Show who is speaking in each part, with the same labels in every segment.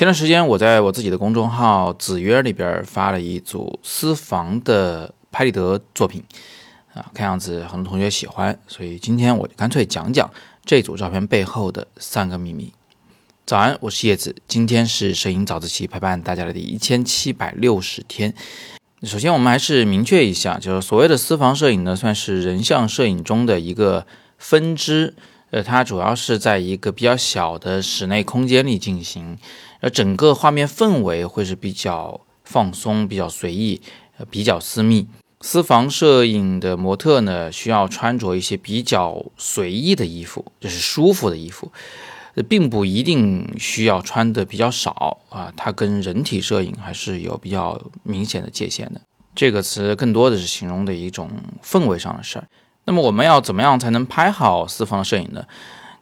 Speaker 1: 前段时间我在我自己的公众号“子约”里边发了一组私房的拍立得作品，啊，看样子很多同学喜欢，所以今天我就干脆讲讲这组照片背后的三个秘密。早安，我是叶子，今天是摄影早自习陪伴大家的第一千七百六十天。首先，我们还是明确一下，就是所谓的私房摄影呢，算是人像摄影中的一个分支。呃，它主要是在一个比较小的室内空间里进行，而整个画面氛围会是比较放松、比较随意、呃比较私密。私房摄影的模特呢，需要穿着一些比较随意的衣服，就是舒服的衣服，并不一定需要穿的比较少啊。它跟人体摄影还是有比较明显的界限的。这个词更多的是形容的一种氛围上的事儿。那么我们要怎么样才能拍好私房摄影呢？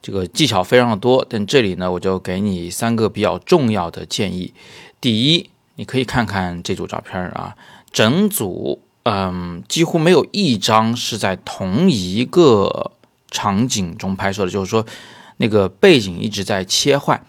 Speaker 1: 这个技巧非常的多，但这里呢，我就给你三个比较重要的建议。第一，你可以看看这组照片啊，整组嗯几乎没有一张是在同一个场景中拍摄的，就是说那个背景一直在切换。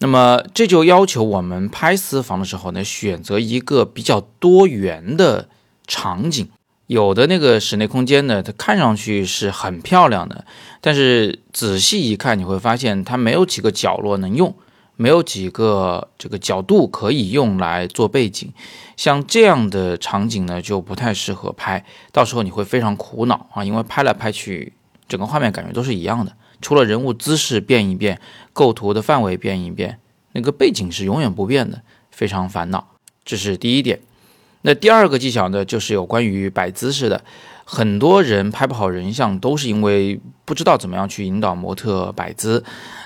Speaker 1: 那么这就要求我们拍私房的时候呢，选择一个比较多元的场景。有的那个室内空间呢，它看上去是很漂亮的，但是仔细一看，你会发现它没有几个角落能用，没有几个这个角度可以用来做背景。像这样的场景呢，就不太适合拍，到时候你会非常苦恼啊，因为拍来拍去，整个画面感觉都是一样的，除了人物姿势变一变，构图的范围变一变，那个背景是永远不变的，非常烦恼。这是第一点。那第二个技巧呢，就是有关于摆姿势的。很多人拍不好人像，都是因为不知道怎么样去引导模特摆姿。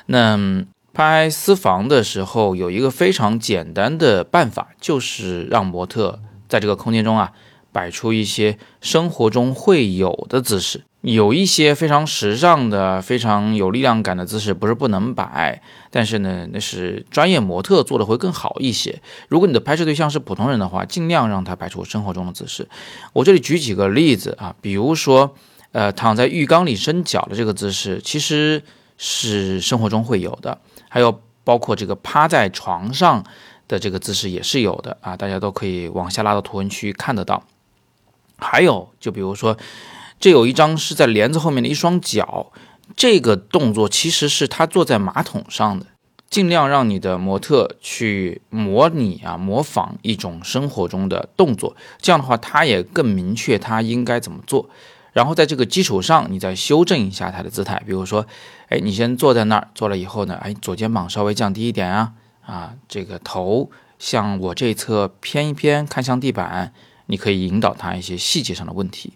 Speaker 1: 那拍私房的时候，有一个非常简单的办法，就是让模特在这个空间中啊，摆出一些生活中会有的姿势。有一些非常时尚的、非常有力量感的姿势，不是不能摆，但是呢，那是专业模特做的会更好一些。如果你的拍摄对象是普通人的话，尽量让他摆出生活中的姿势。我这里举几个例子啊，比如说，呃，躺在浴缸里伸脚的这个姿势，其实是生活中会有的；还有包括这个趴在床上的这个姿势也是有的啊，大家都可以往下拉到图文区看得到。还有，就比如说。这有一张是在帘子后面的一双脚，这个动作其实是他坐在马桶上的，尽量让你的模特去模拟啊，模仿一种生活中的动作，这样的话他也更明确他应该怎么做，然后在这个基础上你再修正一下他的姿态，比如说，哎，你先坐在那儿，坐了以后呢，哎，左肩膀稍微降低一点啊，啊，这个头向我这侧偏一偏，看向地板，你可以引导他一些细节上的问题。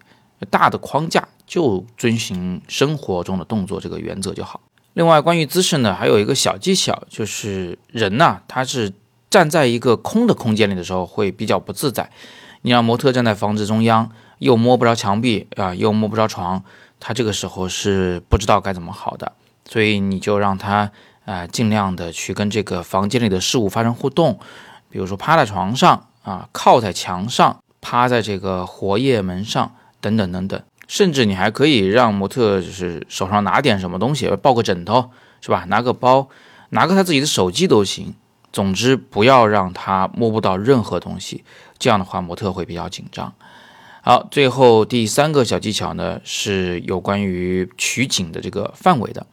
Speaker 1: 大的框架就遵循生活中的动作这个原则就好。另外，关于姿势呢，还有一个小技巧，就是人呐，他是站在一个空的空间里的时候会比较不自在。你让模特站在房子中央，又摸不着墙壁啊，又摸不着床，他这个时候是不知道该怎么好的。所以你就让他啊，尽量的去跟这个房间里的事物发生互动，比如说趴在床上啊，靠在墙上，趴在这个活页门上。等等等等，甚至你还可以让模特就是手上拿点什么东西，抱个枕头是吧？拿个包，拿个他自己的手机都行。总之不要让他摸不到任何东西，这样的话模特会比较紧张。好，最后第三个小技巧呢是有关于取景的这个范围的。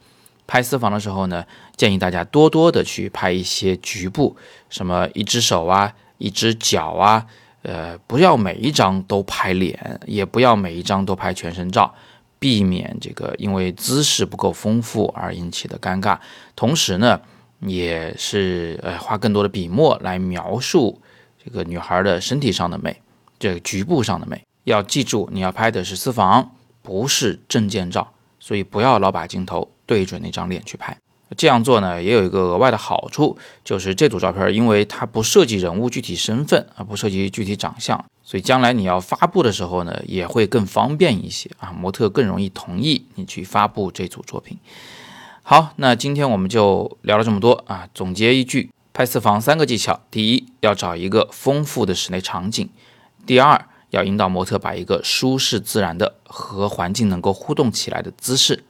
Speaker 1: 拍私房的时候呢，建议大家多多的去拍一些局部，什么一只手啊，一只脚啊。呃，不要每一张都拍脸，也不要每一张都拍全身照，避免这个因为姿势不够丰富而引起的尴尬。同时呢，也是呃花更多的笔墨来描述这个女孩的身体上的美，这个局部上的美。要记住，你要拍的是私房，不是证件照，所以不要老把镜头对准那张脸去拍。这样做呢，也有一个额外的好处，就是这组照片，因为它不涉及人物具体身份啊，不涉及具体长相，所以将来你要发布的时候呢，也会更方便一些啊，模特更容易同意你去发布这组作品。好，那今天我们就聊了这么多啊，总结一句，拍私房三个技巧：第一，要找一个丰富的室内场景；第二，要引导模特摆一个舒适自然的和环境能够互动起来的姿势；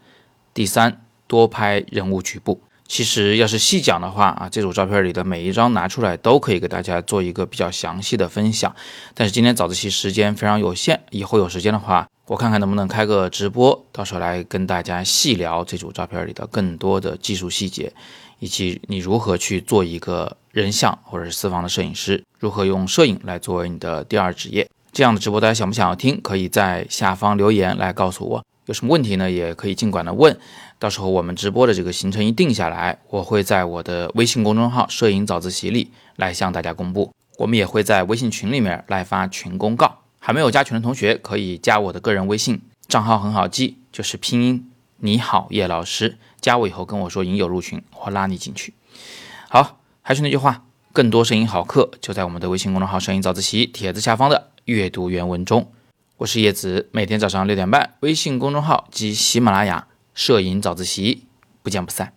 Speaker 1: 第三。多拍人物局部，其实要是细讲的话啊，这组照片里的每一张拿出来都可以给大家做一个比较详细的分享。但是今天早自习时间非常有限，以后有时间的话，我看看能不能开个直播，到时候来跟大家细聊这组照片里的更多的技术细节，以及你如何去做一个人像或者是私房的摄影师，如何用摄影来作为你的第二职业。这样的直播大家想不想要听？可以在下方留言来告诉我。有什么问题呢？也可以尽管的问。到时候我们直播的这个行程一定下来，我会在我的微信公众号“摄影早自习”里来向大家公布。我们也会在微信群里面来发群公告。还没有加群的同学可以加我的个人微信，账号很好记，就是拼音你好叶老师。加我以后跟我说“影友入群”，我拉你进去。好，还是那句话，更多摄影好课就在我们的微信公众号“摄影早自习”帖子下方的阅读原文中。我是叶子，每天早上六点半，微信公众号及喜马拉雅。摄影早自习，不见不散。